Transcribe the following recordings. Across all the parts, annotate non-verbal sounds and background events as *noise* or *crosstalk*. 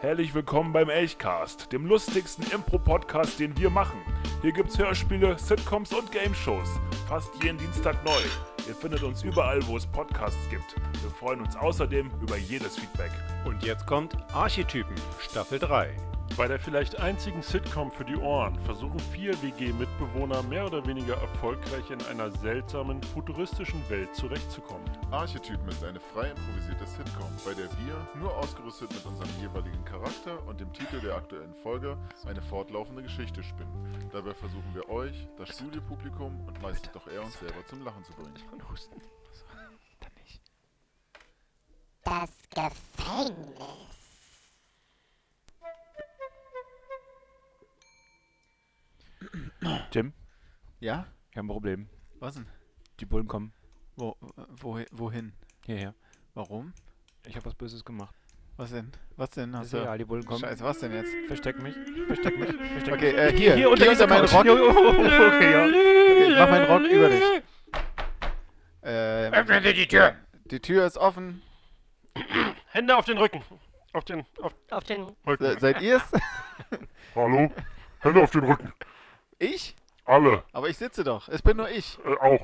Herzlich willkommen beim Elchcast, dem lustigsten Impro-Podcast, den wir machen. Hier gibt's Hörspiele, Sitcoms und Game-Shows. Fast jeden Dienstag neu. Ihr findet uns überall, wo es Podcasts gibt. Wir freuen uns außerdem über jedes Feedback. Und jetzt kommt Archetypen, Staffel 3. Bei der vielleicht einzigen Sitcom für die Ohren versuchen vier WG-Mitbewohner mehr oder weniger erfolgreich in einer seltsamen, futuristischen Welt zurechtzukommen. Archetypen ist eine frei improvisierte Sitcom, bei der wir, nur ausgerüstet mit unserem jeweiligen Charakter und dem Titel der aktuellen Folge, eine fortlaufende Geschichte spinnen. Dabei versuchen wir euch, das Studiopublikum und meistens doch eher uns selber zum Lachen zu bringen. Das Gefängnis. Tim, Ja? ich habe ein Problem. Was denn? Die Bullen kommen Wo, wo, wohin? hierher. Warum? Ich habe was Böses gemacht. Was denn? Was denn? Ist Hast du... egal, die Bullen kommen. Scheiße, was denn jetzt? Versteck mich. Versteck mich. Versteck Okay, mich. äh, hier. Hier unter dieser meinen. Rock. *laughs* Okay, ja. Okay, mach meinen Rock über dich. Ähm, Öffnen Sie die Tür! die Tür ist offen. *clears throat* Hände auf den Rücken! Auf den, auf Auf den. Rücken. Se seid ihr's? Hallo? Hände auf den Rücken. ich? Alle. Aber ich sitze doch. Es bin nur ich. Äh, auch.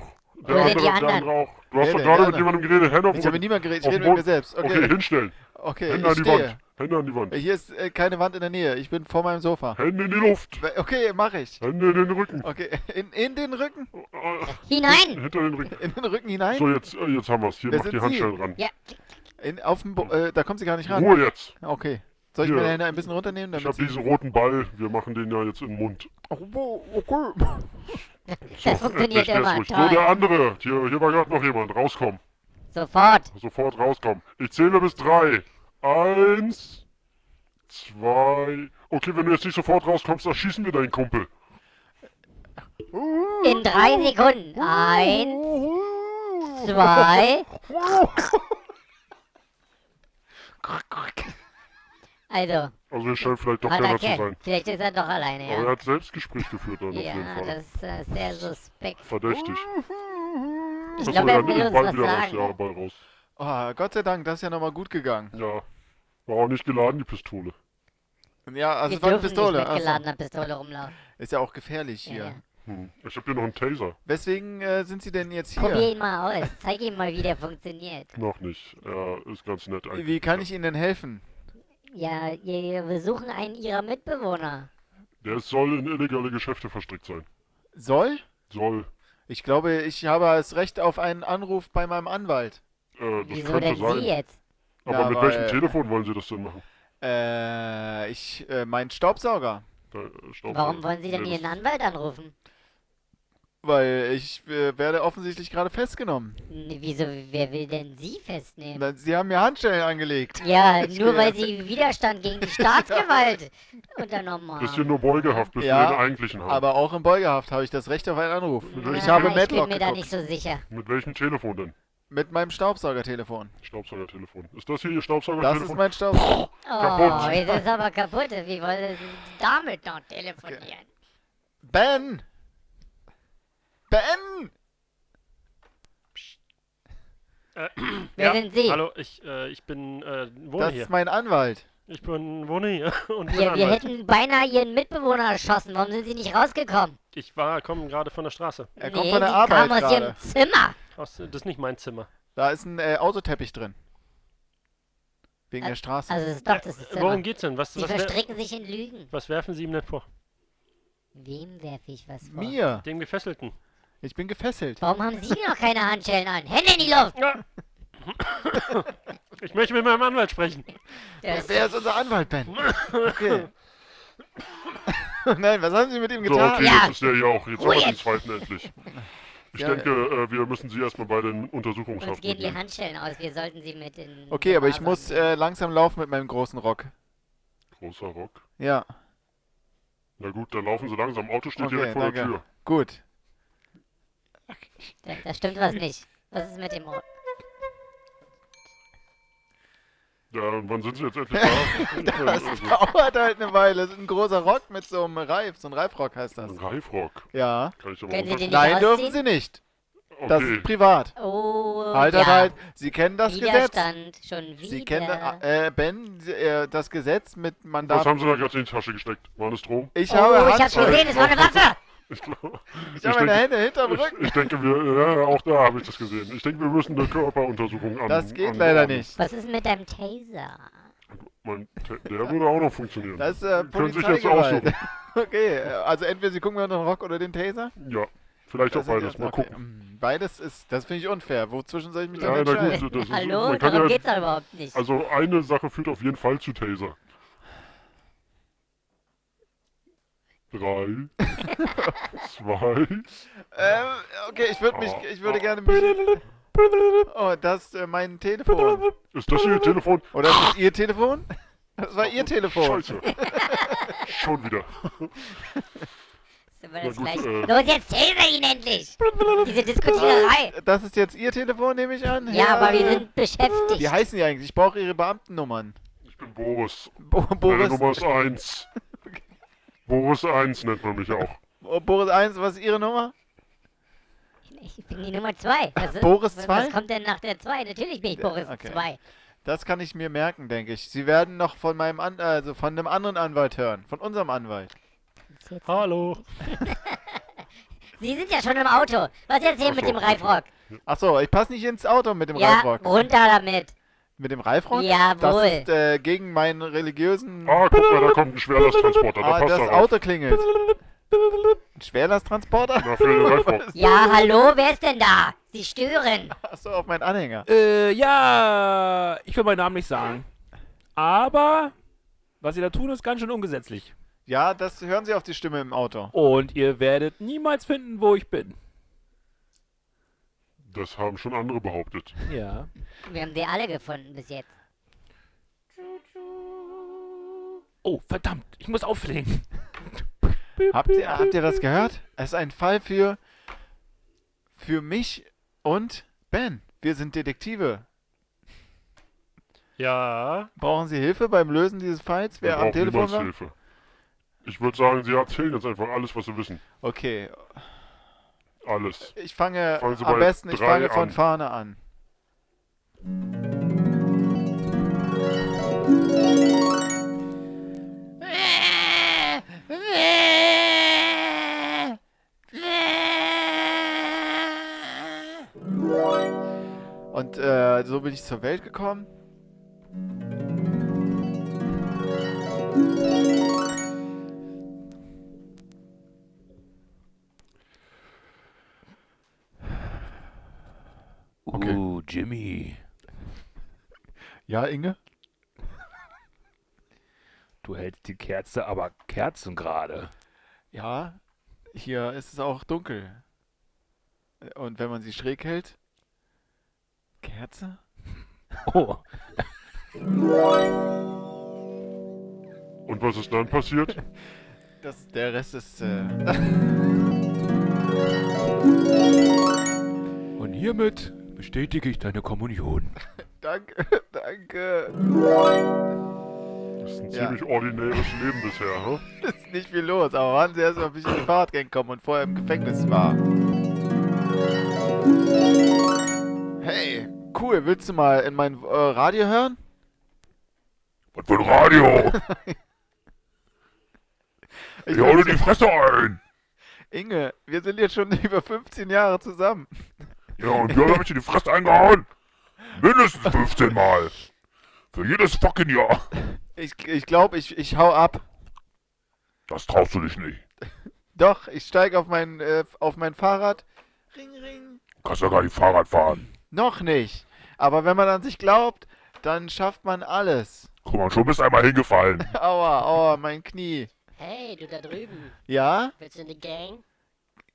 Der Wo andere, der andere auch. Du hast doch gerade mit jemandem geredet. Hände auf Ich habe Rücken. niemand geredet. Ich rede mit mir selbst. Okay, Okay, hinstellen. okay Hände an ich die stehe. Wand. Hände an die Wand. Hier ist äh, keine Wand in der Nähe. Ich bin vor meinem Sofa. Hände in die Luft. Okay, mach ich. Hände in den Rücken. Okay, *laughs* in, in den Rücken? Äh, Hinein! Hinter den Rücken. In den Rücken hinein? So, jetzt, äh, jetzt haben wir's. Hier, Wer mach die Handschellen ran. Ja, In, auf dem Bo äh, da kommt sie gar nicht ran. Ruhe jetzt. Okay. Soll ich Hier. meine Hände ein bisschen runternehmen? Ich Damit habe sie... diesen roten Ball. Wir machen den ja jetzt in den Mund. Oh, okay. *laughs* das funktioniert immer. ruhig. So, der Toll. andere. Hier, hier war gerade noch jemand. Rauskommen. Sofort. Sofort rauskommen. Ich zähle bis drei. Eins, zwei. Okay, wenn du jetzt nicht sofort rauskommst, dann schießen wir deinen Kumpel. In drei Sekunden. Eins, zwei. *laughs* Also, Also er scheint vielleicht doch keiner zu sein. Vielleicht ist er doch alleine, Aber er ja. hat Selbstgespräch geführt dann auf jeden Ja, Fall. das ist äh, sehr suspekt. Verdächtig. Ich glaube, er will ist uns was wieder raus. Ja, sagen. Ball raus. Oh, Gott sei Dank, das ist ja nochmal gut gegangen. Ja. War auch nicht geladen, die Pistole. Ja, also Wir es war eine Pistole. nicht mit Achso. geladener Pistole rumlaufen. Ist ja auch gefährlich Ja, hier. ja. Hm. Ich habe hier noch einen Taser. Weswegen äh, sind sie denn jetzt Probier hier? ihn mal aus. Zeig ihm mal, wie der funktioniert. Noch nicht. Er ist ganz nett eigentlich. Wie kann ich Ihnen denn helfen? Ja, wir suchen einen ihrer Mitbewohner. Der soll in illegale Geschäfte verstrickt sein. Soll? Soll. Ich glaube, ich habe das Recht auf einen Anruf bei meinem Anwalt. Äh, das Wieso könnte denn sein. Sie jetzt? Aber Ja, mit weil- welchem Telefon wollen Sie das denn machen? Äh, ich, äh, mein Staubsauger. Da, äh, Staubsauger. Warum wollen Sie denn Nee, Ihren Anwalt anrufen? Weil ich äh, werde offensichtlich gerade festgenommen. Wieso, wer will denn Sie festnehmen? Na, Sie haben mir Handschellen angelegt. Ja, *laughs* Ich nur weil Sie Widerstand gegen die *laughs* Staatsgewalt unternommen haben. nur Beugehaft, bis Ja, wir den eigentlichen haben. Aber auch in Beugehaft habe ich das Recht auf einen Anruf. welchem Ich habe Na, ich bin mir da geguckt. nicht so sicher. Mit welchem Telefon denn? Mit meinem Staubsaugertelefon. Staubsaugertelefon. Ist das hier Ihr Das Staubsaugertelefon? ist mein Staubsauger. Oh, Kaputt. ist aber kaputt. Wie wollen Sie damit noch telefonieren? Ben! Ben! *clears throat* Wer sind Sie? Hallo, ich, äh, ich bin, äh, wohne Das hier. ist mein Anwalt. Ich bin, wohne hier *laughs* und bin Wir, wir hätten beinahe Ihren Mitbewohner erschossen. Warum sind Sie nicht rausgekommen? Ich war, komme gerade von der Straße. Er kommt nee, von der Sie Arbeit kamen aus gerade. Ihrem Zimmer. Aus, das ist nicht mein Zimmer. Da ist ein äh, Autoteppich drin. Wegen Ä- der Straße. Also, es ist doch das Äh, Zimmer. Worum geht's denn? Was, Sie was, verstricken sich in Lügen. was werfen Sie ihm denn vor? Wem werfe ich was vor? Mir. Dem Gefesselten. Ich bin gefesselt. Warum haben Sie noch keine Handschellen an? Hände in die Luft! Ja. ich möchte mit meinem Anwalt sprechen. Das, Wer ist unser Anwalt, Ben? Okay. *laughs* *laughs* Nein, was haben Sie mit ihm So, getan? okay, Ja. jetzt ist der hier auch. Jetzt Ruhe haben wir den jetzt. zweiten endlich. Ich Ja, denke, äh, wir müssen Sie erstmal bei den uns Untersuchungshaft gehen die mitnehmen. Handschellen aus. Wir sollten sie mit in. Okay, aber ich muss äh, langsam laufen mit meinem großen Rock. Großer Rock. Ja, Na gut, dann laufen Sie langsam. Auto steht Okay, direkt vor der danke. Tür. gut. Da, da stimmt was nicht. Was ist mit dem Rock? Ja, und wann sind Sie jetzt endlich *laughs* da? Das dauert halt eine Weile. Das ist ein großer Rock mit so einem Reif. So ein Reifrock heißt das. ein Reifrock. Ja. Kann ich aber Können Sie unter- den nicht Nein, dürfen? Sie nicht. Das Okay. ist privat. Oh, Halt, ja. halt. Sie kennen das Gesetz. Widerstand, schon wieder. Sie kennen, äh, Ben, Sie- äh, das Gesetz mit, man Was haben Sie da gerade in die Tasche gesteckt? War das Strom? Ich oh, habe ich hab's gesehen, es war eine Waffe. Ich, glaub, Ich habe meine Hände hinterm ich, Rücken. ich denke, wir, ja, auch da habe ich das gesehen. Ich denke, wir müssen eine Körperuntersuchung an. Das geht an, leider an- nicht. Was ist mit deinem Taser? Mein, der würde auch noch funktionieren. Das ist äh, Können sich jetzt aussuchen. *laughs* Okay, also entweder Sie gucken mir noch den Rock oder den Taser? Ja, vielleicht auch Das ist beides. ja- Mal okay. gucken. mm, Beides ist, das finde ich unfair. Wozwischen soll ich mich Ja, dann na entscheiden? gut, das ist, Hallo, darum ja, geht's doch überhaupt nicht. Also eine Sache führt auf jeden Fall zu Taser. Drei, *laughs* zwei, Ähm, okay, ich würde mich, Oh, ich würde oh. gerne mich... Oh, das ist äh, mein Telefon. ist das Ihr Telefon? Oder ist das Ihr Telefon? Das war Ihr Telefon. Scheiße. Schon wieder. das gut, äh. Los, jetzt taser ihn endlich. Diese Diskutiererei. Das ist jetzt Ihr Telefon, nehme ich an? Ja, aber wir äh, sind beschäftigt. Wie heißen die eigentlich? Ich brauche Ihre Beamtennummern. Ich bin Boris. Bo Meine Boris, Nummer ist eins. Boris 1 nennt man mich auch. oh, Boris 1, was ist Ihre Nummer? Ich bin die Nummer 2. Boris was, zwei? Was kommt denn nach der 2? Natürlich bin ich Ja, Boris okay. 2. Das kann ich mir merken, denke ich. Sie werden noch von meinem An also von einem anderen Anwalt hören. Von unserem Anwalt. Hallo. *laughs* Sie sind ja schon im Auto. Was jetzt hier Ach mit so, dem ach so. Reifrock? Achso, ich passe nicht ins Auto mit dem Ja, Reifrock. runter damit. Mit dem Reifrock? Jawohl. Das ist äh, gegen meinen religiösen... Ah, guck mal, da kommt ein Schwerlasttransporter. Da Ah, passt das er auf. Auto klingelt. Ein Schwerlasttransporter? Na, für den Reifrock. *laughs* Ja, hallo, wer ist denn da? Sie stören. Achso, auf meinen Anhänger. Äh, ja, ich will meinen Namen nicht sagen. Aber, was Sie da tun, ist ganz schön ungesetzlich. Ja, das hören Sie auf die Stimme im Auto. Und ihr werdet niemals finden, wo ich bin. Das haben schon andere behauptet. Ja. Wir haben sie alle gefunden bis jetzt. Oh, verdammt, ich muss auflegen. Habt ihr, habt ihr das gehört? Es ist ein Fall für, für mich und Ben. Wir sind Detektive. Ja. Brauchen Sie Hilfe beim Lösen dieses Falls? Wir Wer am brauchen Telefon war? Hilfe. Ich würde sagen, Sie erzählen jetzt einfach alles, was Sie wissen. Okay, Alles. ich fange Sie am besten, ich fange von an. vorne an. Und äh, so bin ich zur Welt gekommen. Okay. Uh, Jimmy. Ja, Inge? Du hältst die Kerze aber kerzengerade. Ja, hier ist es auch dunkel. Und wenn man sie schräg hält? Kerze? *laughs* Oh, Und was ist dann passiert? *laughs* Das, der Rest ist. Äh, und hiermit bestätige ich deine Kommunion. *laughs* danke, danke. Das ist ein Ja. ziemlich ordinäres Leben bisher, *laughs* hm? Ist nicht viel los, aber warten Sie erst mal, bis ich in die Fahrradgang komme und vorher im Gefängnis war. Hey, cool, willst du mal in mein äh, Radio hören? Was für ein Radio? *laughs* Ich dir die Fresse ein! Inge, wir sind jetzt schon über 15 Jahre zusammen. Ja, und hier hab ich dir die Fresse eingehauen! Mindestens 15 Mal! Für jedes fucking Jahr! Ich, ich glaube, ich, ich hau ab. Das traust du dich nicht. Doch, ich steige auf mein, äh, auf mein Fahrrad. Ring, ring. Du kannst ja gar nicht Fahrrad fahren. Noch nicht. Aber wenn man an sich glaubt, dann schafft man alles. Guck mal, schon bist einmal hingefallen. *laughs* Aua, aua, mein Knie. Hey, du da drüben. Ja, Willst du in die Gang?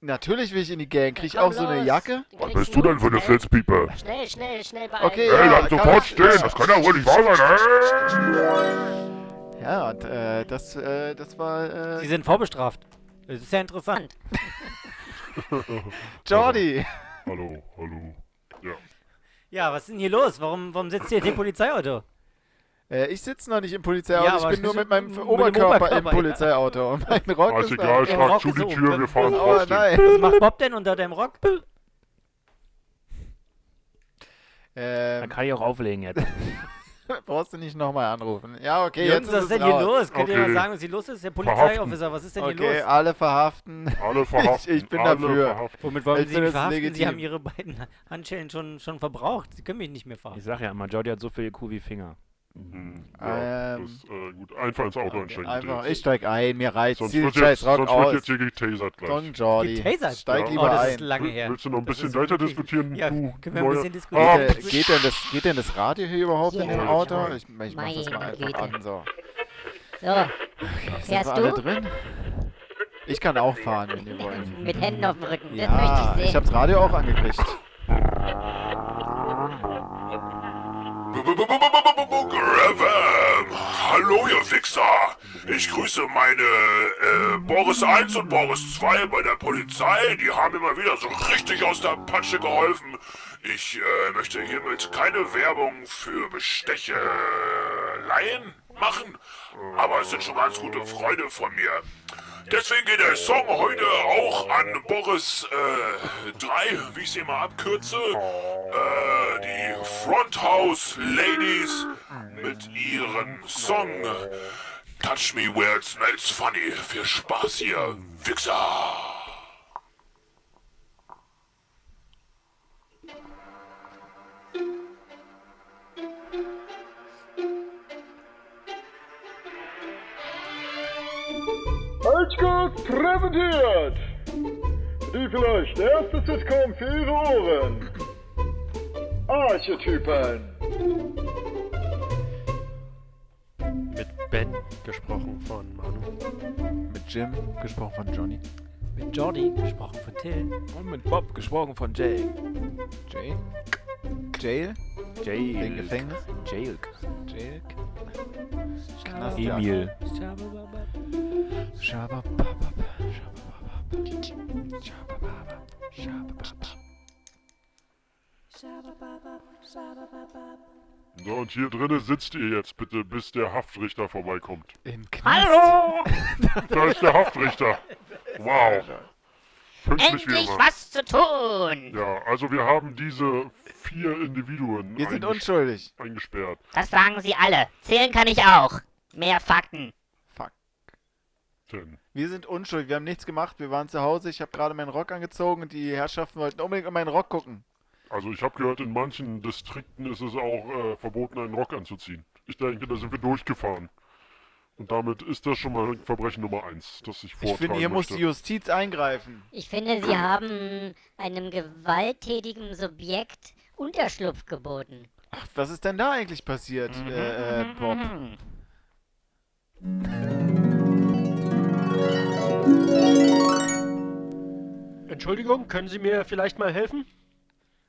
Natürlich will ich in die Gang. Krieg ich auch so eine. Jacke? Was bist du denn für eine Filzpiepe? Schnell, schnell, schnell bei Okay, Ey, ja, bleib sofort stehen! Das kann ja wohl nicht wahr sein, ey! Ja, und äh, das, äh, das war Sie äh, sind vorbestraft. Das ist ja interessant. *laughs* Jordi. Hallo, hallo. Ja. Ja, was ist denn hier los? Warum, warum sitzt in dem Polizeiauto? Äh, ich sitze noch nicht im Polizeiauto, Ja, ich bin nur mit meinem Oberkörper, Oberkörper, im ja. Polizeiauto. Und *laughs* mein Rock ist egal, da. schlag zu die. Tür, wir fahren Oh trotzdem. nein. Was macht Bob denn unter deinem Rock? Dann Ähm, kann ich auch auflegen jetzt. *laughs* brauchst du nicht nochmal anrufen. Ja, okay, Jungs, jetzt was ist denn hier raus. los? Könnt ihr Okay. mal sagen, was hier los ist? Der. Polizeiofficer, was ist denn hier Okay, los? alle verhaften. Alle *laughs* verhaften. Ich bin alle dafür. Verhaften. Womit wollen Ich Sie mich verhaften? Sie legitim. haben Ihre beiden Handschellen schon, schon verbraucht. Sie können mich nicht mehr Ich verhaften. sag ja immer, Jody hat so viel IQ wie Finger. Hm, ja, Ähm, das, äh, gut. Einfach ins Auto Okay, einsteigen. einfach, ich steig ein, mir reicht. sonst wird, jetzt, Rock sonst wird aus. jetzt hier getasert gleich. Don Jordi. Getasert? Steig Ja. lieber oh, das ein. ist lange her. Willst du noch ein Das bisschen weiter diskutieren? Ja, du können wir ein bisschen diskutieren? Ah, Geht, geht, denn das, geht denn das Radio hier überhaupt in dem Ja, Auto? ja. Ich, ich mach das mal einfach Güte. an. So. So, Sind Fährst wir alle du? drin? Ich kann auch fahren, wenn ihr wollt. mit Händen auf dem Rücken. Das Ja, möchte ich ich sehen. hab's Radio auch angekriegt. Hallo, ihr Fixer! Ich grüße meine äh, Boris 1 und Boris 2 bei der Polizei. Die haben immer wieder so richtig aus der Patsche geholfen. Ich äh, möchte hiermit keine Werbung für Bestecheleien machen, aber es sind schon ganz gute Freunde von mir. Deswegen geht der Song heute auch an Boris äh, 3, wie ich sie immer abkürze. Äh, die Fronthouse Ladies mit ihrem Song Touch Me Where It Smells Funny. Viel Spaß hier, Wichser! Altgott präsentiert! Die vielleicht erste Sitcom für Ihre Ohren. Archetypen. Mit Ben gesprochen von Manu. Mit Jim, gesprochen von Johnny. Mit Jordi, gesprochen von Till. Und mit Bob, gesprochen von Jay. Jay? Jail? Jay. Gefängnis? Jail. Jail? Emil. Schabababab. So, und hier drinnen sitzt ihr jetzt bitte, bis der Haftrichter vorbeikommt. Im Knast. Hallo! Da ist der Haftrichter. Wow. Pünktlich wie Endlich immer. was zu tun! Ja, also wir haben diese vier Individuen Wir sind unschuldig. eingesperrt. Das sagen sie alle. Zählen kann ich auch. Mehr Fakten. Denn Wir sind unschuldig. Wir haben nichts gemacht. Wir waren zu Hause. Ich habe gerade meinen Rock angezogen und die Herrschaften wollten unbedingt in meinen Rock gucken. Also ich habe gehört, in manchen Distrikten ist es auch äh, verboten, einen Rock anzuziehen. Ich denke, da sind wir durchgefahren. Und damit ist das schon mal Verbrechen Nummer eins, das ich Ich vortragen finde, hier muss möchte. die Justiz eingreifen. Ich finde, sie haben einem gewalttätigen Subjekt Unterschlupf geboten. Ach, was ist denn da eigentlich passiert, äh, äh, Bob? *laughs* Entschuldigung, können Sie mir vielleicht mal helfen?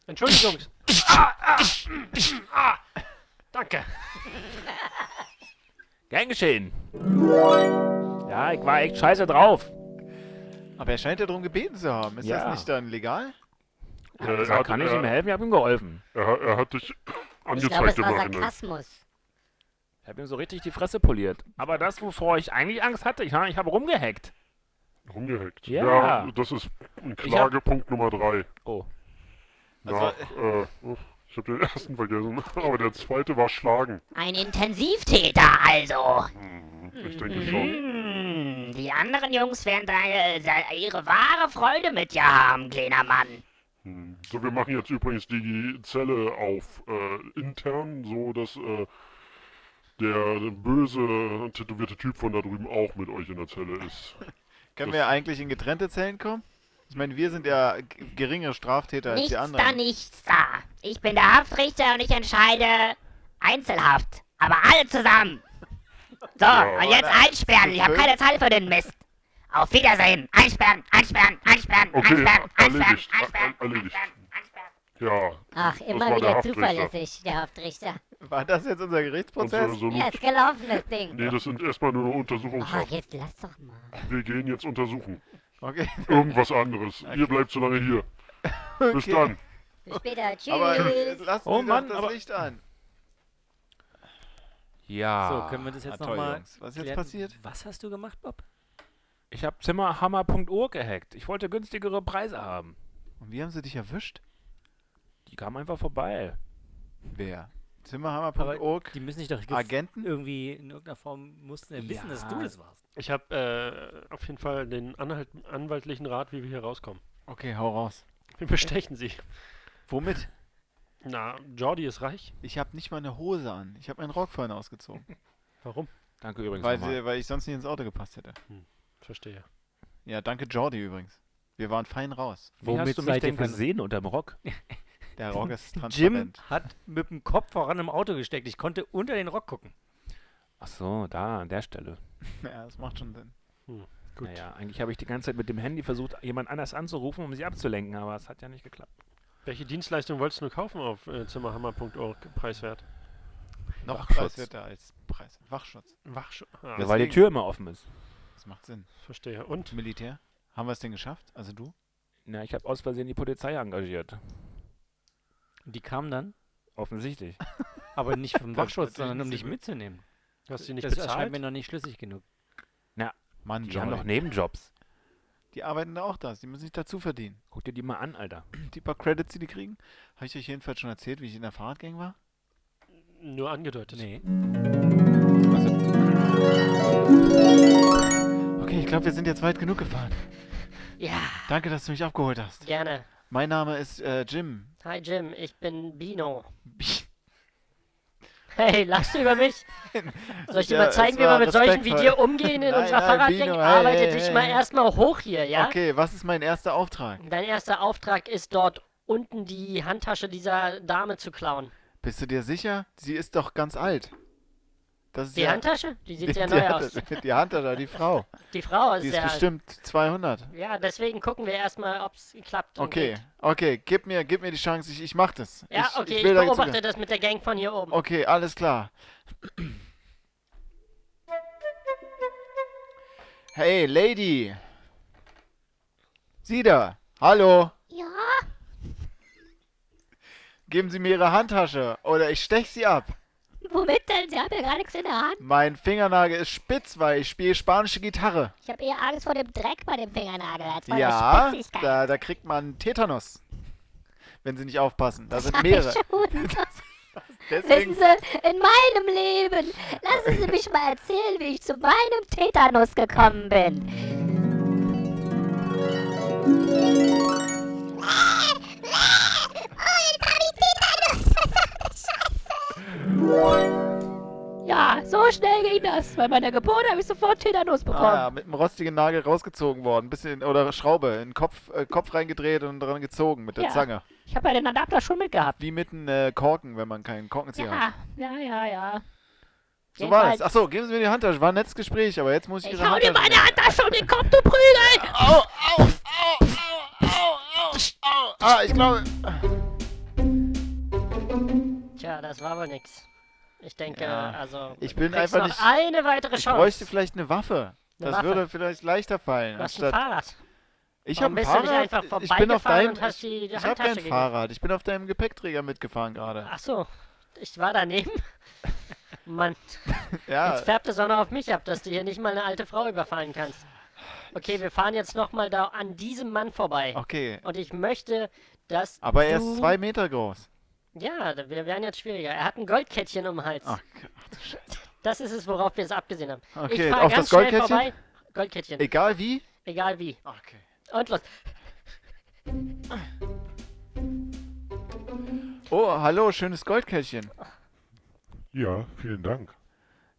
Entschuldigung. *laughs* ah, ah, ah, danke. Gern geschehen. Ja, ich war echt scheiße drauf. Aber er scheint ja darum gebeten zu haben. Ist Ja. das nicht dann legal? Hat er gesagt, hat- kann ich er- ihm helfen? Ich habe ihm geholfen. Er, er hat dich Ich glaube, angezeigt es im war Nachhinein. Sarkasmus. Ich habe ihm so richtig die Fresse poliert. Aber das, wovor ich eigentlich Angst hatte, ich, ich habe rumgehackt. Rumgehackt. Ja. das ist ein hab- Klagepunkt Nummer drei. Oh. Nach, äh, oh, ich habe den ersten vergessen, *laughs* aber der zweite war Schlagen. Ein Intensivtäter also. Ich denke schon. Hm, die anderen Jungs werden da äh, ihre wahre Freude mit dir haben, kleiner Mann. Hm. So, wir machen jetzt übrigens die Zelle auf äh, intern, so dass äh, der böse tätowierte Typ von da drüben auch mit euch in der Zelle ist. Können wir eigentlich in getrennte Zellen kommen? Ich meine, wir sind ja geringere Straftäter als Nichts die da, anderen. nichts da. Ich bin der Haftrichter und ich entscheide Einzelhaft. Aber alle zusammen. So, und jetzt einsperren. Ich habe keine Zeit für den Mist. Auf Wiedersehen. Einsperren, einsperren, einsperren, Okay, einsperren, einsperren, er- einsperren, einsperren. Ja. Ach, das immer war der wieder Haftrichter. zuverlässig, der Haftrichter. War das jetzt unser Gerichtsprozess? so, Ja, ist gelaufen, das Ding. nee, das sind erstmal nur Ach, Untersuchungshaft. jetzt lass doch mal. Wir gehen jetzt untersuchen. Okay. Irgendwas anderes. Ihr bleibt so lange hier. Bis Okay. dann. Bis später. Tschüss. Aber lasst Oh Mann, doch das aber- Licht an. Ja. So, können wir das jetzt nochmal. Was ist jetzt passiert? Was hast du gemacht, Bob? Ich habe Zimmerhammer.org gehackt. Ich wollte günstigere Preise haben. Und wie haben sie dich erwischt? Die kamen einfach vorbei. Wer? Zimmerhammer.org? Die müssen sich doch Agenten? irgendwie in irgendeiner Form mussten ja wissen, dass du Ja. das warst. Ich habe äh, auf jeden Fall den Anhalt, anwaltlichen Rat, wie wir hier rauskommen. Okay, hau raus. Wir bestechen sie. Womit? Na, Jordi ist reich. Ich habe nicht mal eine Hose an. Ich habe meinen Rock vorhin ausgezogen. Warum? Danke übrigens Weil, sie, weil ich sonst nicht ins Auto gepasst hätte. Verstehe. Ja, danke Jordi übrigens. Wir waren fein raus. Wie hast du mich denn gesehen unterm Rock? *laughs* Der Rock ist Jim transparent. hat mit dem Kopf voran im Auto gesteckt. Ich konnte unter den Rock gucken. Ach so, da, an der Stelle. *laughs* Ja, das macht schon Sinn. Gut. Naja, eigentlich habe ich die ganze Zeit mit dem Handy versucht, jemand anders anzurufen, um sie abzulenken, aber es hat ja nicht geklappt. Welche Dienstleistung wolltest du kaufen auf äh, zimmerhammer.org preiswert? Noch Wachschutz. preiswerter als Preis. Wachschutz. Wachsch ah, Ja, weil die Tür immer offen ist. Das macht Sinn. verstehe. Und? Militär? Haben wir es denn geschafft? Also du? Na, ich habe aus Versehen die Polizei engagiert. Und die kamen dann, Offensichtlich. *laughs* aber nicht vom *laughs* Wachschutz, ist sondern um natürlich dich mitzunehmen. Hast du die nicht das erscheint bezahlt? mir noch nicht schlüssig genug. Mann, Die haben Jordi. doch Nebenjobs. Die arbeiten da auch das. Die müssen sich dazu verdienen. Guck dir die mal an, Alter. *clears throat* Die paar Credits, die die kriegen. Habe ich euch jedenfalls schon erzählt, wie ich in der Fahrradgang war? Nur angedeutet. Nee. Okay, ich glaube, wir sind jetzt weit genug gefahren. Ja, Danke, dass du mich abgeholt hast. gerne. Mein Name ist äh, Jim. Hi Jim, ich bin Bino. *laughs* Hey, lachst du über mich? Soll ich dir Ja, mal zeigen, wie wir mit solchen wie dir umgehen in Nein, unserer Fahrradgang? Hey, Arbeite hey, dich hey. mal erstmal hoch hier, ja? Okay, was ist mein erster Auftrag? Dein erster Auftrag ist dort unten die Handtasche dieser Dame zu klauen. Bist du dir sicher? Sie ist doch ganz alt. Das ist Die ja, Handtasche? Die sieht sehr *laughs* die, neu aus. Hand- die Handtasche, die Frau. *laughs* Die Frau ist Die ist sehr alt. bestimmt 200. Ja, deswegen gucken wir erstmal, ob es klappt. und Okay, geht. okay, gib mir, gib mir die Chance, ich, ich mach das. Ja, ich, okay, ich, jetzt beobachte das mit der Gang von hier oben. Okay, alles klar. Hey, Lady. Sie da. Hallo. Ja? Geben Sie mir Ihre Handtasche oder ich stech Sie ab. Womit denn? Sie haben ja gar nichts in der Hand. Mein Fingernagel ist spitz, weil ich spiele spanische Gitarre. Ich habe eher Angst vor dem Dreck bei dem Fingernagel als vor Ja, der Spitzigkeit. da, da kriegt man Tetanus. Wenn Sie nicht aufpassen. Da sind mehrere. *laughs* Deswegen, Wissen Sie, in meinem Leben, lassen Sie mich mal erzählen, wie ich zu meinem Tetanus gekommen bin. Ging das. Bei meiner Geburt habe ich sofort Tetanus bekommen. ah, mit einem rostigen Nagel rausgezogen worden. Bisschen, oder Schraube in den Kopf, äh, Kopf reingedreht und dran gezogen mit der Ja. Zange. Ich habe ja den Adapter schon mitgehabt. Wie mit einem äh, Korken, wenn man keinen Korkenzieher hat. Ja, ja, ja, ja. So war das. Jedenfalls- Achso, geben Sie mir die Handtasche. War ein nettes Gespräch, aber jetzt muss ich Ich Ihre hau dir Handtasche meine. Handtasche um den Kopf, du Prügel! *laughs* Au, au, au, au, au, au. Ah, ich glaube... Tja, das war wohl nix. Ich denke, Ja, also. ich bin einfach noch nicht- eine weitere Ich Chance. bräuchte vielleicht eine Waffe. Eine das Waffe. würde vielleicht leichter fallen. Du hast ein Fahrrad. ich habe ein Fahrrad. ich bin auf deinem. Ich, ich habe kein gegeben? Fahrrad. Ich bin auf deinem Gepäckträger mitgefahren gerade. Ach so, ich war daneben. *laughs* Mann, Ja. jetzt färbt es auch noch auf mich ab, dass du hier nicht mal eine alte Frau überfallen kannst. Okay, wir fahren jetzt nochmal da an diesem Mann vorbei. Okay. Und ich möchte, dass Aber er ist zwei Meter groß. Ja, da- wir werden jetzt schwieriger. Er hat ein Goldkettchen um den Hals. Ach, ach du Scheiße. Das ist es, worauf wir es abgesehen haben. Okay, ich fahr auf ganz das Goldkettchen? vorbei. Goldkettchen. Egal wie. Egal wie. Okay. Und los. Oh, hallo, schönes Goldkettchen. Ja, vielen Dank.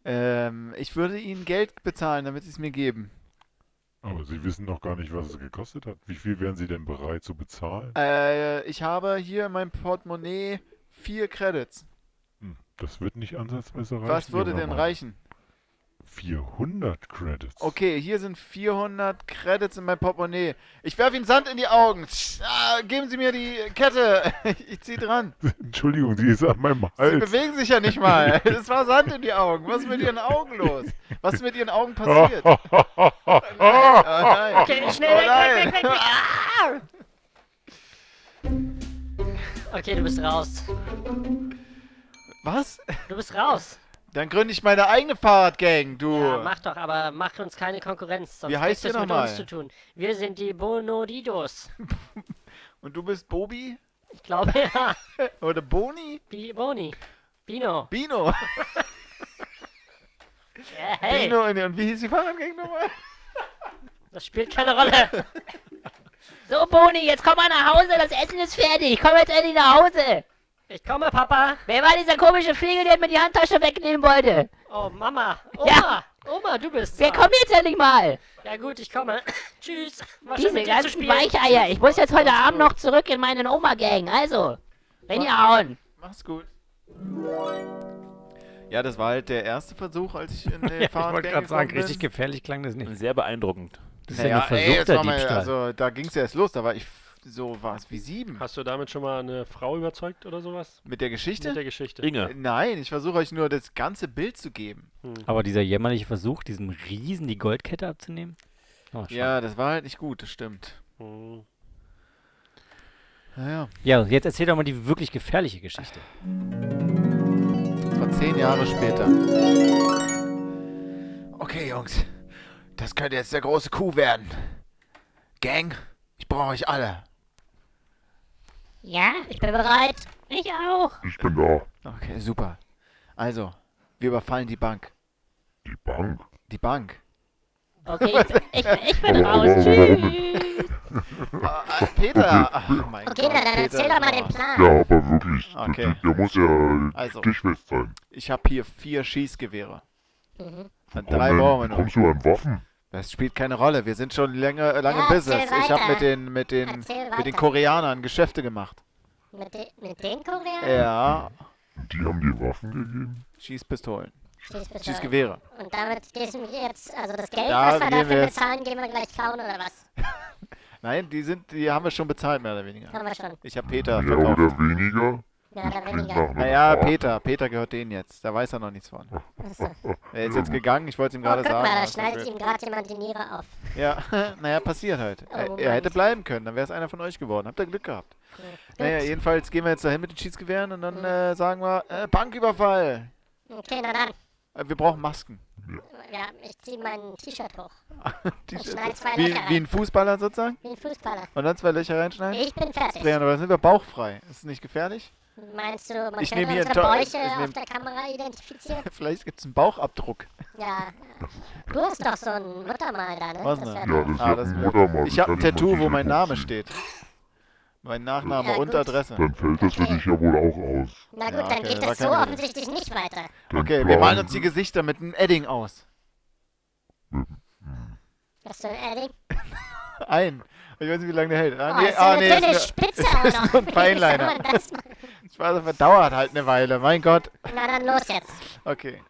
Ähm, ich würde Ihnen Geld bezahlen, damit Sie es mir geben. Aber Sie wissen noch gar nicht, was es gekostet hat. Wie viel wären Sie denn bereit zu bezahlen? Äh, ich habe hier in meinem Portemonnaie vier Credits. Hm, das wird nicht ansatzweise reichen. Was würde junger denn Mann. reichen? 400 Credits. Okay, hier sind 400 Credits in meinem Portemonnaie. Ich werfe Ihnen Sand in die Augen. Ah, geben Sie mir die Kette. *laughs* Ich zieh dran. *laughs* Entschuldigung, sie ist an meinem Sie Hals. bewegen sich ja nicht mal. *laughs* Es war Sand in die Augen. Was ist mit Ihren Augen los? Was ist mit Ihren Augen passiert? Oh nein. Okay, schnell Oh weg, nein. weg, weg, weg, weg. Ah! Okay, du bist raus. Was? Du bist raus. Dann gründe ich meine eigene Fahrradgang, du. Ja, mach doch, aber mach uns keine Konkurrenz. Sonst Wie heißt ihr nochmal? uns zu tun. Wir sind die Bonodidos. *laughs* Und du bist Bobi? Ich glaube *laughs* ja. Oder Boni? Bi Boni. Bino. Bino. *laughs* Hey. Bino, und und wie hieß die Fahrradgang nochmal? Das spielt keine Rolle. So, Boni, jetzt komm mal nach Hause, das Essen ist fertig. Komm jetzt endlich nach Hause. Ich komme, Papa. Wer war dieser komische Flegel, der mir die Handtasche wegnehmen wollte? Oh, Mama. Oma. Ja. Oma, du bist. Wer kommt jetzt endlich mal? Ja gut, ich komme. *clears throat* Tschüss. War schön Diese zu ganzen. Weicheier. Ich muss jetzt heute Abend noch zurück in meinen Oma-Gang. Also, wenn ihr hauen. Mach's gut. Ja, das war halt der erste Versuch, als ich in *laughs* den Ja, ich Fahrradgang wollte gerade sagen, gekommen richtig bin. gefährlich klang das nicht. Sehr beeindruckend. Das ist ja Naja, ein ey, es versuchter war mal, Diebstahl. also da ging's ja erst los, da war ich so was wie sieben. Hast du damit schon mal eine Frau überzeugt oder sowas? Mit der Geschichte? Mit der Geschichte. Inge. Äh, Nein, ich versuche euch nur das ganze Bild zu geben. Aber dieser jämmerliche Versuch, diesem Riesen die Goldkette abzunehmen? Oh. Ja, das war halt nicht gut, das stimmt. Hm. Naja, Ja, jetzt erzähl doch mal die wirklich gefährliche Geschichte. das war zehn Jahre später. Okay, Jungs. Das könnte jetzt der große Coup werden. Gang, ich brauche euch alle. Ja, ich bin bereit. Ich auch. Ich bin da. Okay, super. Also, wir überfallen die Bank. Die Bank. Die Bank. Okay, *laughs* ich, ich, ich bin raus. Warum Tschüss. Ah, Peter! Ach, mein Okay, Gott, na, dann Peter, erzähl doch mal den oh. Plan. Ja, aber wirklich. Okay. Der, der muss ja Also. stichfest sein. Ich habe hier vier Schießgewehre. Mhm. Und drei Und brauchen wir dann noch. kommst du an Waffen. Das spielt keine Rolle. Wir sind schon länger, äh, lange Ja, im Business. Ich habe mit den, mit den, mit den. Koreanern Geschäfte gemacht. Mit, de mit den Koreanern? Ja, Die haben dir Waffen gegeben. Schießpistolen. Schießpistolen. Schießgewehre. Und damit gehst du jetzt, also das Geld, Da was wir dafür wir bezahlen, gehen wir gleich klauen oder was? *laughs* Nein, die sind, die haben wir schon bezahlt, mehr oder weniger. Haben wir schon. Ich habe Peter Mehr verkauft. oder weniger. Ja, Naja. Peter, Peter gehört denen jetzt. Da weiß er noch nichts von. *laughs* Er ist jetzt gegangen, ich wollte es ihm Oh, gerade guck sagen. mal, da schneidet ihm gerade jemand die Niere auf. Ja, *laughs* naja, passiert halt. Oh, er, hätte bleiben können, dann wäre es einer von euch geworden. Habt ihr Glück gehabt. Naja, jedenfalls gehen wir jetzt dahin mit den Schießgewehren und dann äh, sagen wir, äh, Banküberfall. Okay, na dann. Äh, wir brauchen Masken. Ja, ich zieh mein T-Shirt hoch. *laughs* Die- Ich schneid zwei wie, Löcher wie ein Fußballer sozusagen? Wie ein Fußballer. Und dann zwei Löcher reinschneiden? Ich bin fertig. Drehen, aber dann sind wir bauchfrei. Ist es nicht gefährlich? Meinst du, man Ich kann hier unsere to- Bäuche ich auf der Kamera identifizieren? *laughs* Vielleicht gibt es einen Bauchabdruck. Ja. Du hast doch so ein Muttermal da, ne? Was Das Ja, das ist Ah, ja das ein Muttermal. Ich habe ein Tattoo, wo mein Name steht. Mein Nachname Ja, und gut. Adresse. Dann fällt das für dich ja wohl auch aus. Na gut, Ja, dann okay, geht war das so offensichtlich nicht weiter. Dein Okay, wir malen uns die Gesichter mit einem Edding aus. Was für ein Edding? *laughs* Ein. Ich weiß nicht, wie lange der hält. Ah, Oh, nee, ist so ah, eine nee, dünne ist, Spitze *laughs* eine, auch ist noch. nur ein Wie soll Feinliner. man das machen? Ich weiß, das dauert halt eine Weile. Mein Gott. Na dann los jetzt. Okay.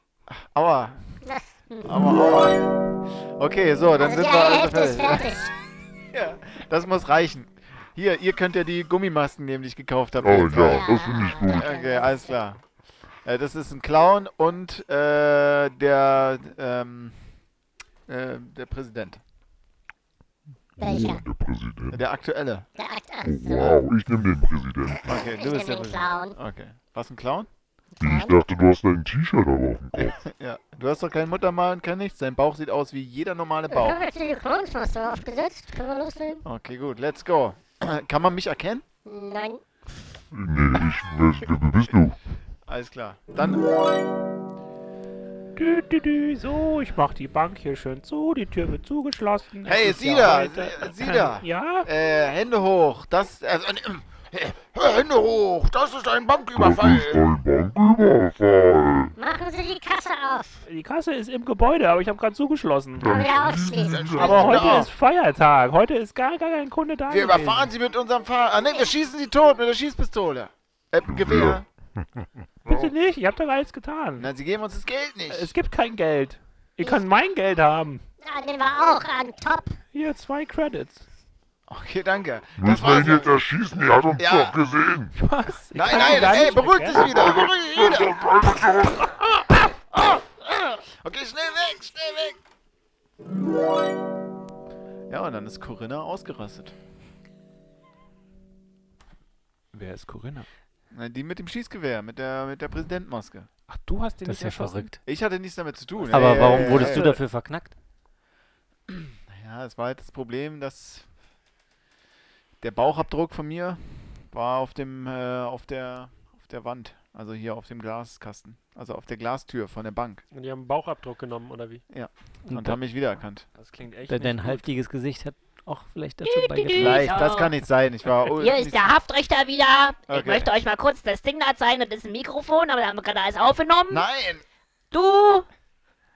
Aua. Aua, aua. Okay, so, dann Also sind die wir also fertig. fertig. *laughs* Ja, das muss reichen. Hier, ihr könnt ja die Gummimasken nehmen, die ich gekauft habe. Oh ja, das finde ich gut. Okay, alles klar. Äh, das ist ein Clown und äh, der, ähm, äh, der Präsident. Welcher? Der Präsident. Der aktuelle. Der Akt. Ach Oh, wow, ich nehme den Präsidenten. Okay, Ich du bist nehm der den Präsident. Clown. Okay. Was, ein Clown? Ich dachte, du hast ein T-Shirt aber auf dem Kopf. *laughs* Ja. Du hast doch kein Muttermal und kein nichts. Dein Bauch sieht aus wie jeder normale Bauch. Ich habe jetzt die Clownsmaske aufgesetzt. Können wir loslegen? Okay, gut. Let's go. *clears throat* Kann man mich erkennen? Nein. Nee, ich, wer, wer bist du? Alles klar. Dann, Dü, dü, dü. So, ich mach die Bank hier schön zu, die Tür wird zugeschlossen. Hey, Es ist Sie ja da, heute- Sie- Sie da. *laughs* Ja? äh, Hände hoch. Das, also, äh, äh, Hände hoch. Das ist ein Das Banküberfall. ist ein Banküberfall. Machen Sie die Kasse auf. Die Kasse ist im Gebäude, aber ich habe gerade zugeschlossen. Aufschließen. Aber heute Genau. ist Feiertag. Heute ist gar, gar kein Kunde da. Wir gewesen. überfahren Sie mit unserem Fahrrad. Ah, ne, wir schießen Sie tot mit der Schießpistole. Äh, ein Gewehr. Bitte nicht, ich habe doch alles getan. Na, Sie geben uns das Geld nicht. Es gibt kein Geld. Ihr könnt mein Geld haben. Ja, nehmen wir auch an. Top. Hier, zwei Credits. Okay, danke. Du musst ihn jetzt erschießen, er hat uns Ja. doch gesehen. Was? Ich Nein, kann nein, gar ey, nicht beruhig dich wieder. Beruhig dich wieder. *laughs* Okay, schnell weg, schnell weg. Ja, und dann ist Corinna ausgerastet. Wer ist Corinna? Na, die mit dem Schießgewehr, mit der, mit der Präsidentmaske. Ach, du hast den Das ist ja nicht erschossen? verrückt. Ich hatte nichts damit zu tun. Aber Ey, warum ey, wurdest ey. du dafür verknackt? Ja, es war halt das Problem, dass der Bauchabdruck von mir War auf dem, äh, auf der, auf der Wand. Also hier auf dem Glaskasten. Also auf der Glastür von der Bank. Und die haben einen Bauchabdruck genommen, oder wie? Ja. Und Und haben mich wiedererkannt. Das klingt echt De nicht dein gut. halbdiges Gesicht hat auch vielleicht dazu beigetragen. Vielleicht, das kann nicht sein. Ich war. *laughs* oh, Hier ist der Haftrichter wieder. Ich Okay. möchte euch mal kurz das Ding da zeigen. Das ist ein Mikrofon, aber da haben wir gerade alles aufgenommen. Nein! Du,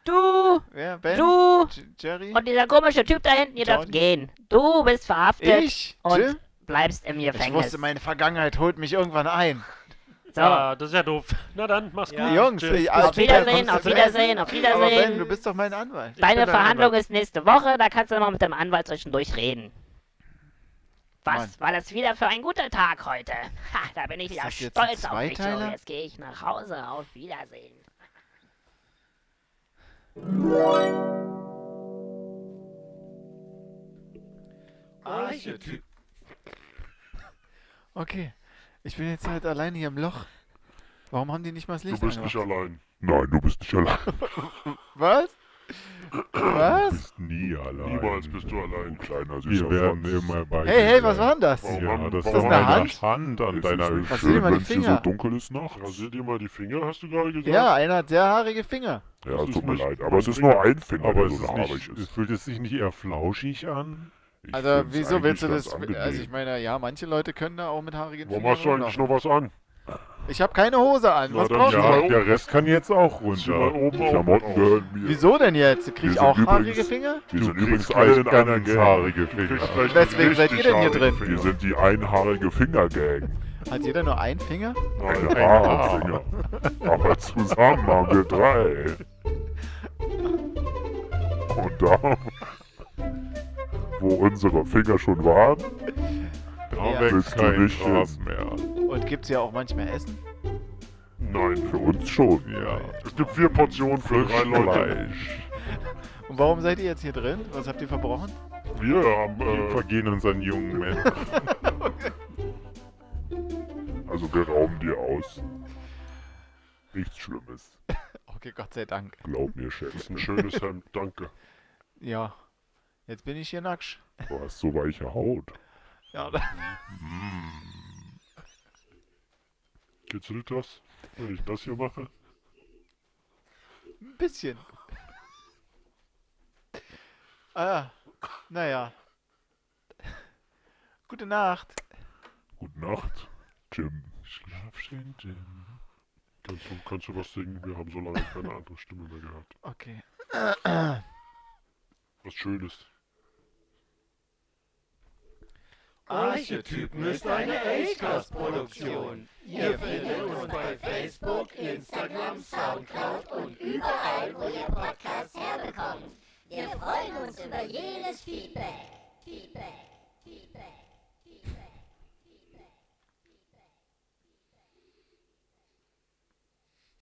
du, Wer? Ben? du J- Jerry? und dieser komische Typ da hinten, ihr dürft Jordan? gehen. Du bist verhaftet Ich? und Jim? bleibst im Ich Gefängnis. wusste, meine Vergangenheit holt mich irgendwann ein. So, Ah, das ist ja doof. *laughs* Na dann, mach's gut. Jungs, ich, auf Wiedersehen, kommst du auf Wiedersehen, auf Wiedersehen. Ben, du bist doch mein Anwalt. Deine Verhandlung Anwalt. ist nächste Woche, da kannst du noch mit dem Anwalt zwischendurch reden. Was Mann. war das wieder für ein guter Tag heute? Ha, da bin ich Ist wieder stolz auf mich. So, Zweiteiler? jetzt gehe ich nach Hause. Auf Wiedersehen. Archetyp. Okay. Ich bin jetzt halt alleine hier im Loch. Warum haben die nicht mal das Du Licht bist nicht angemacht? allein. Nein, du bist nicht allein. *laughs* Was? Du Was? bist nie allein. Niemals bist du allein. Du kleiner süßer Wir werden Franz. immer bei Hey, dir hey, was sein. war denn das? Warum Ja, haben- das warum ist haben eine Hand? Hand an Es deiner ist nicht Was Hüfte. die wenn es hier Finger? so dunkel ist nachts. Rasier dir mal die Finger, hast du gerade gesagt? Ja, einer hat sehr haarige Finger. Ja, Das tut mir nicht leid. Aber es ist nur ein Finger, Aber der es, so ist haarig nicht, es ist. fühlt es sich nicht eher flauschig an? Ich Also, wieso willst du das? ganz angenehm. Also, ich meine, ja, manche Leute können da auch mit haarigen Warum Fingern hast du eigentlich noch was an? Ich habe keine Hose an. Na, Was dann brauchst ja. du? Der Rest kann jetzt auch runter. oben Die. Klamotten gehören mir. Wieso denn jetzt? Krieg ich auch übrigens- haarige Finger? Wir Du sind übrigens kriegst alle in einer Gang. haarige Finger. Weswegen seid ihr denn hier drin? haarige Wir sind die einhaarige Fingergang. Hat jeder nur einen Finger? Ein Ein Haarfinger. Aber zusammen haben wir drei. *laughs* Und da, wo unsere Finger schon waren, Da Ja. wächst Willst du nicht Gras mehr. Und gibt's ja auch manchmal Essen? nein, für uns schon. Ja. Es gibt vier Portionen für drei Leute. Und warum seid ihr jetzt hier drin? Was habt ihr verbrochen? Wir haben, äh, vergehen unseren jungen Männern. *laughs* also wir rauben dir aus. Nichts Schlimmes. Okay, Gott sei Dank. Glaub mir, Chef. Das ist ein schönes Hemd, danke. Ja. Jetzt bin ich hier nackt. Du hast so weiche Haut. Ja, da- *laughs* Kitzelt das, wenn ich das hier mache? ein bisschen. Ah, naja. Gute Nacht. Gute Nacht, Jim. Schlaf schön, Jim. Kannst du, kannst du was singen? Wir haben so lange keine andere Stimme mehr gehört. Okay. Was Schönes. Archetypen ist eine Acast-Produktion. Ihr findet uns bei Facebook, Instagram, Soundcloud und überall, wo ihr Podcasts herbekommt. Wir freuen uns über jedes Feedback. Feedback.